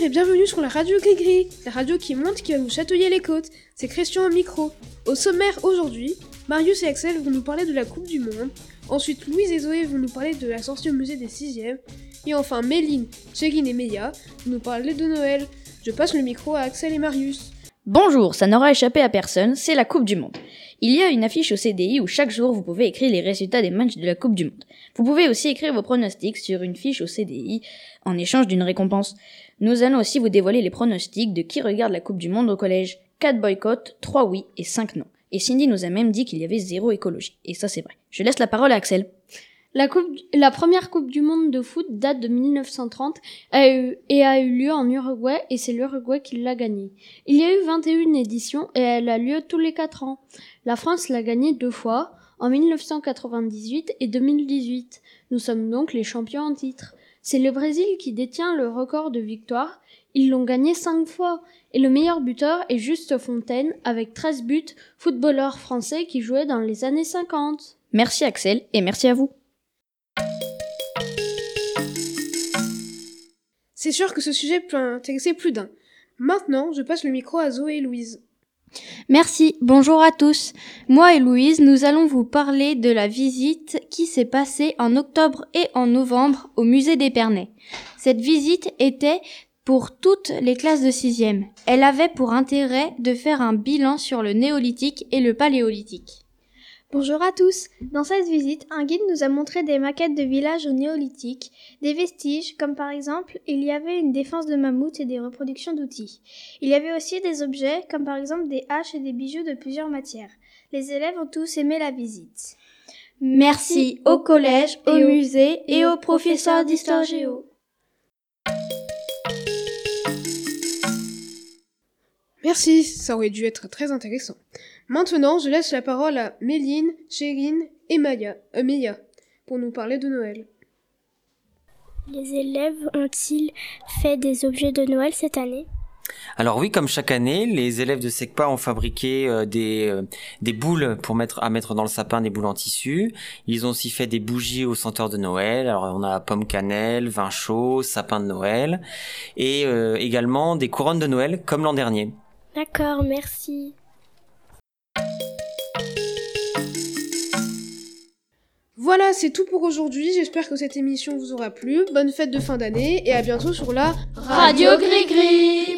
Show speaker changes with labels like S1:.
S1: et bienvenue sur la radio Gris la radio qui monte qui va vous chatouiller les côtes. C'est Christian au micro. Au sommaire aujourd'hui, Marius et Axel vont nous parler de la Coupe du Monde. Ensuite, Louise et Zoé vont nous parler de la sortie au musée des 6e. Et enfin, Méline, Chérine et Meia vont nous parler de Noël. Je passe le micro à Axel et Marius.
S2: Bonjour, ça n'aura échappé à personne, c'est la Coupe du Monde. Il y a une affiche au CDI où chaque jour vous pouvez écrire les résultats des matchs de la Coupe du Monde. Vous pouvez aussi écrire vos pronostics sur une fiche au CDI en échange d'une récompense. Nous allons aussi vous dévoiler les pronostics de qui regarde la Coupe du Monde au collège. 4 boycotts, 3 oui et 5 non. Et Cindy nous a même dit qu'il y avait zéro écologie. Et ça c'est vrai. Je laisse la parole à Axel.
S3: La, coupe, la première Coupe du Monde de foot date de 1930 a eu, et a eu lieu en Uruguay et c'est l'Uruguay qui l'a gagnée. Il y a eu 21 éditions et elle a lieu tous les 4 ans. La France l'a gagnée deux fois, en 1998 et 2018. Nous sommes donc les champions en titre. C'est le Brésil qui détient le record de victoires. Ils l'ont gagné 5 fois. Et le meilleur buteur est Juste Fontaine avec 13 buts, footballeur français qui jouait dans les années 50.
S2: Merci Axel et merci à vous.
S1: C'est sûr que ce sujet peut intéresser plus d'un. Maintenant, je passe le micro à Zoé et Louise.
S4: Merci, bonjour à tous. Moi et Louise, nous allons vous parler de la visite qui s'est passée en octobre et en novembre au musée d'Épernay. Cette visite était pour toutes les classes de sixième. Elle avait pour intérêt de faire un bilan sur le néolithique et le paléolithique.
S5: Bonjour à tous. Dans cette visite, un guide nous a montré des maquettes de villages au néolithique, des vestiges, comme par exemple, il y avait une défense de mammouth et des reproductions d'outils. Il y avait aussi des objets, comme par exemple des haches et des bijoux de plusieurs matières. Les élèves ont tous aimé la visite.
S4: Merci au collège, au musée et aux professeurs d'histoire géo.
S1: Merci, ça aurait dû être très intéressant. Maintenant, je laisse la parole à Méline, Chérine et Maya, euh, pour nous parler de Noël.
S6: Les élèves ont-ils fait des objets de Noël cette année?
S7: Alors oui, comme chaque année, les élèves de SECPA ont fabriqué euh, des, euh, des boules pour mettre à mettre dans le sapin, des boules en tissu. Ils ont aussi fait des bougies au senteur de Noël. Alors on a pomme cannelle, vin chaud, sapin de Noël et également des couronnes de Noël comme l'an dernier.
S6: D'accord, merci.
S1: Voilà, c'est tout pour aujourd'hui. J'espère que cette émission vous aura plu. Bonne fête de fin d'année et à bientôt sur la
S4: Radio Gris Gris.